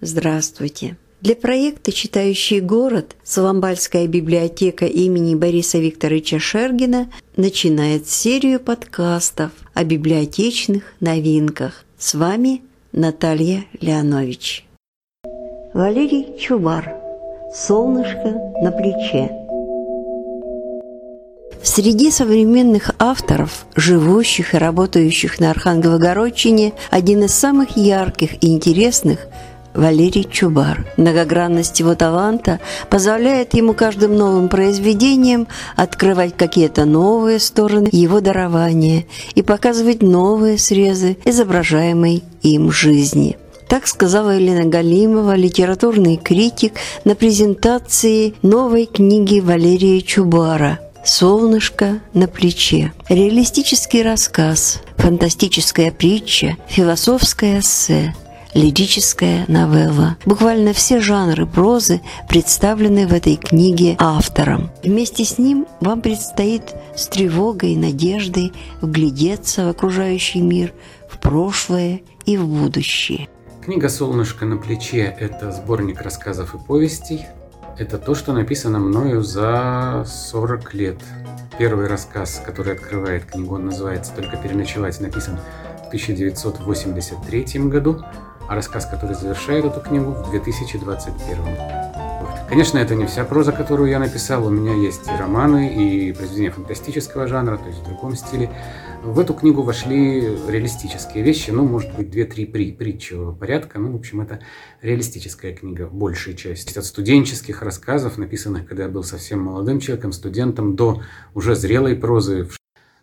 Здравствуйте! Для проекта «Читающий город» Соломбальская библиотека имени Бориса Викторовича Шергина начинает серию подкастов о библиотечных новинках. С вами Наталья Леонович. Валерий Чубар. «Солнышко на плече». Среди современных авторов, живущих и работающих на Архангелогородчине, один из самых ярких и интересных – Валерий Чубар. Многогранность его таланта позволяет ему каждым новым произведением открывать какие-то новые стороны его дарования и показывать новые срезы изображаемой им жизни. Так сказала Елена Галимова, литературный критик, на презентации новой книги Валерия Чубара «Солнышко на плече». Реалистический рассказ, фантастическая притча, философское эссе – лирическая новелла. Буквально все жанры прозы представлены в этой книге автором. Вместе с ним вам предстоит с тревогой и надеждой вглядеться в окружающий мир, в прошлое и в будущее. Книга «Солнышко на плече» – это сборник рассказов и повестей. Это то, что написано мною за 40 лет. Первый рассказ, который открывает книгу, он называется «Только переночевать», написан в 1983 году а рассказ, который завершает эту книгу в 2021. Конечно, это не вся проза, которую я написал. У меня есть и романы, и произведения фантастического жанра, то есть в другом стиле. В эту книгу вошли реалистические вещи, ну, может быть, две-три при, притчевого порядка. Ну, в общем, это реалистическая книга, большая часть. От студенческих рассказов, написанных, когда я был совсем молодым человеком, студентом, до уже зрелой прозы.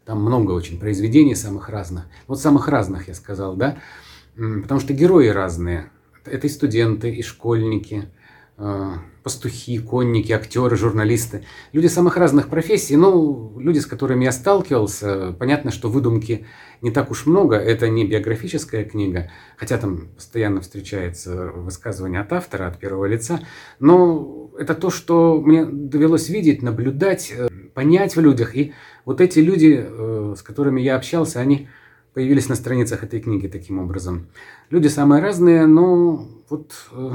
Там много очень произведений самых разных. Вот самых разных, я сказал, да. Потому что герои разные. Это и студенты, и школьники, э, пастухи, конники, актеры, журналисты. Люди самых разных профессий. Ну, люди, с которыми я сталкивался, понятно, что выдумки не так уж много. Это не биографическая книга, хотя там постоянно встречается высказывание от автора, от первого лица. Но это то, что мне довелось видеть, наблюдать, э, понять в людях. И вот эти люди, э, с которыми я общался, они появились на страницах этой книги таким образом. Люди самые разные, но вот э,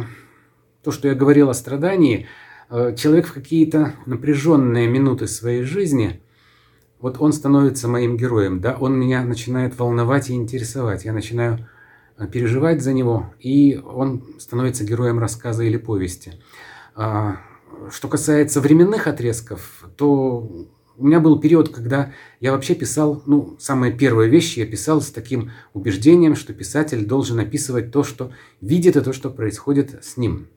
то, что я говорил о страдании, э, человек в какие-то напряженные минуты своей жизни, вот он становится моим героем, да, он меня начинает волновать и интересовать, я начинаю э, переживать за него, и он становится героем рассказа или повести. А, что касается временных отрезков, то у меня был период, когда я вообще писал, ну, самые первые вещи я писал с таким убеждением, что писатель должен описывать то, что видит, и то, что происходит с ним.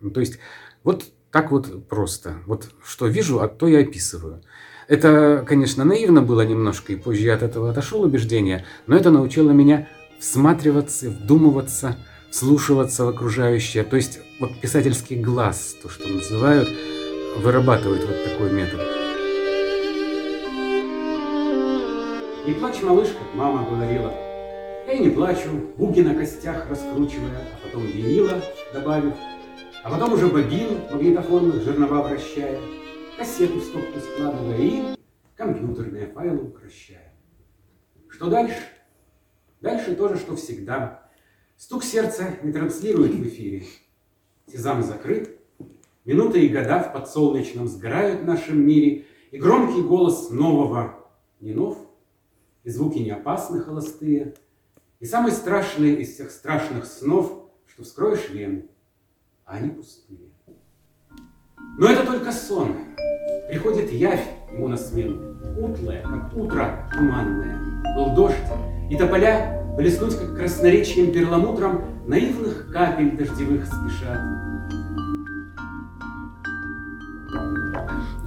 Ну, то есть вот так вот просто. Вот что вижу, а то я описываю. Это, конечно, наивно было немножко, и позже я от этого отошел убеждения, но это научило меня всматриваться, вдумываться, вслушиваться в окружающее. То есть вот писательский глаз, то, что называют, вырабатывает вот такой метод. Не плачь, малышка, мама говорила. Я не плачу, буги на костях раскручивая, а потом винила, добавив, а потом уже бобин магнитофон жернова вращая, кассету в стопку складывая и компьютерные файлы укращая. Что дальше? Дальше то же, что всегда. Стук сердца не транслирует в эфире. Сезам закрыт, минуты и года в подсолнечном сгорают в нашем мире, и громкий голос нового не нов, и звуки не опасны холостые, и самый страшный из всех страшных снов, что вскроешь вены, а они пустые. Но это только сон. Приходит явь ему на смену, утлая, как утро туманное. Был дождь, и тополя блеснуть, как красноречием перламутром, наивных капель дождевых спешат.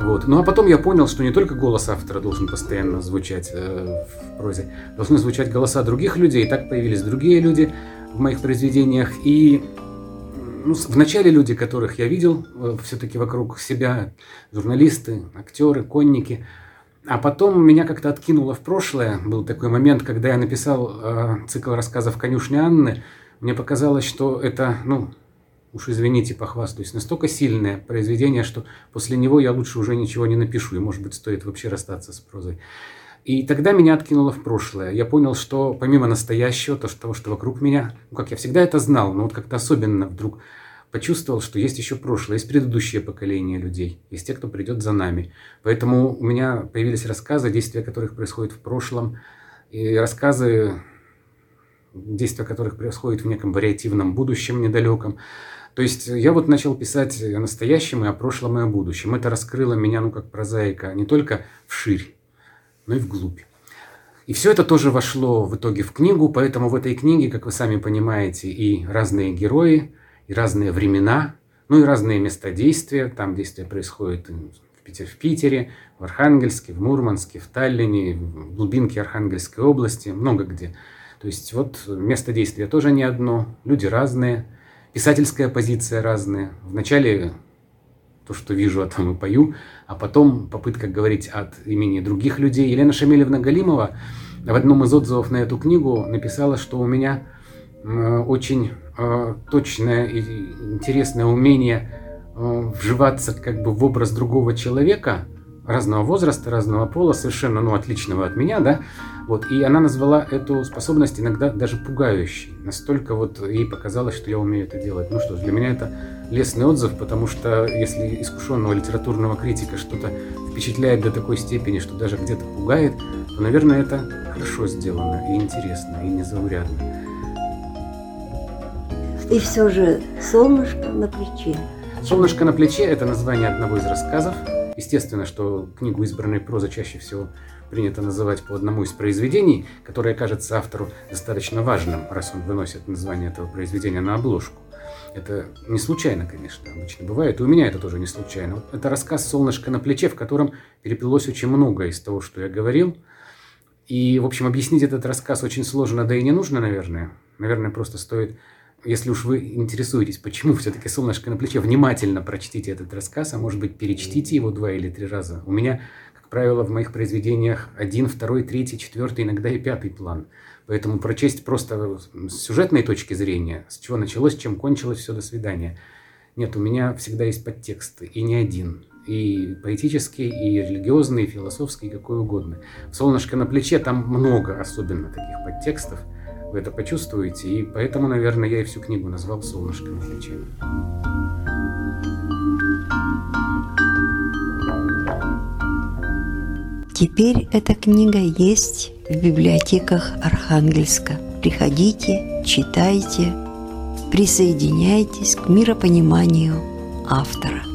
Вот. Ну а потом я понял, что не только голос автора должен постоянно звучать э, в прозе, должны звучать голоса других людей. И так появились другие люди в моих произведениях. И ну, вначале люди, которых я видел э, все-таки вокруг себя, журналисты, актеры, конники. А потом меня как-то откинуло в прошлое. Был такой момент, когда я написал э, цикл рассказов «Конюшня Анны». Мне показалось, что это, ну, уж извините, похвастаюсь, настолько сильное произведение, что после него я лучше уже ничего не напишу, и, может быть, стоит вообще расстаться с прозой. И тогда меня откинуло в прошлое. Я понял, что помимо настоящего, то, того, что вокруг меня, ну, как я всегда это знал, но вот как-то особенно вдруг почувствовал, что есть еще прошлое, есть предыдущее поколение людей, есть те, кто придет за нами. Поэтому у меня появились рассказы, действия которых происходят в прошлом, и рассказы, действия которых происходят в неком вариативном будущем недалеком. То есть я вот начал писать о настоящем и о прошлом и о будущем. Это раскрыло меня, ну, как прозаика, не только вширь, но и вглубь. И все это тоже вошло в итоге в книгу, поэтому в этой книге, как вы сами понимаете, и разные герои, и разные времена, ну и разные места действия. Там действие происходит в, Питер, в Питере, в Архангельске, в Мурманске, в Таллине, в глубинке Архангельской области, много где. То есть вот место действия тоже не одно, люди разные, писательская позиция разная. Вначале то, что вижу, о том и пою, а потом попытка говорить от имени других людей. Елена Шамилевна Галимова в одном из отзывов на эту книгу написала, что у меня очень э, точное и интересное умение э, вживаться как бы в образ другого человека, разного возраста, разного пола, совершенно ну, отличного от меня, да, вот, и она назвала эту способность иногда даже пугающей. Настолько вот ей показалось, что я умею это делать. Ну что ж, для меня это лестный отзыв, потому что если искушенного литературного критика что-то впечатляет до такой степени, что даже где-то пугает, то, наверное, это хорошо сделано и интересно, и незаурядно. И все же «Солнышко на плече». «Солнышко на плече» — это название одного из рассказов. Естественно, что книгу избранной прозы чаще всего принято называть по одному из произведений, которое кажется автору достаточно важным, раз он выносит название этого произведения на обложку. Это не случайно, конечно, обычно бывает. И у меня это тоже не случайно. Это рассказ «Солнышко на плече», в котором переплелось очень много из того, что я говорил. И, в общем, объяснить этот рассказ очень сложно, да и не нужно, наверное. Наверное, просто стоит если уж вы интересуетесь, почему все-таки солнышко на плече, внимательно прочтите этот рассказ, а может быть перечтите его два или три раза. У меня, как правило, в моих произведениях один, второй, третий, четвертый, иногда и пятый план. Поэтому прочесть просто с сюжетной точки зрения, с чего началось, чем кончилось, все, до свидания. Нет, у меня всегда есть подтексты, и не один. И поэтический, и религиозный, и философский, какой угодно. «Солнышко на плече» там много особенно таких подтекстов – вы это почувствуете, и поэтому, наверное, я и всю книгу назвал «Солнышко на плече». Теперь эта книга есть в библиотеках Архангельска. Приходите, читайте, присоединяйтесь к миропониманию автора.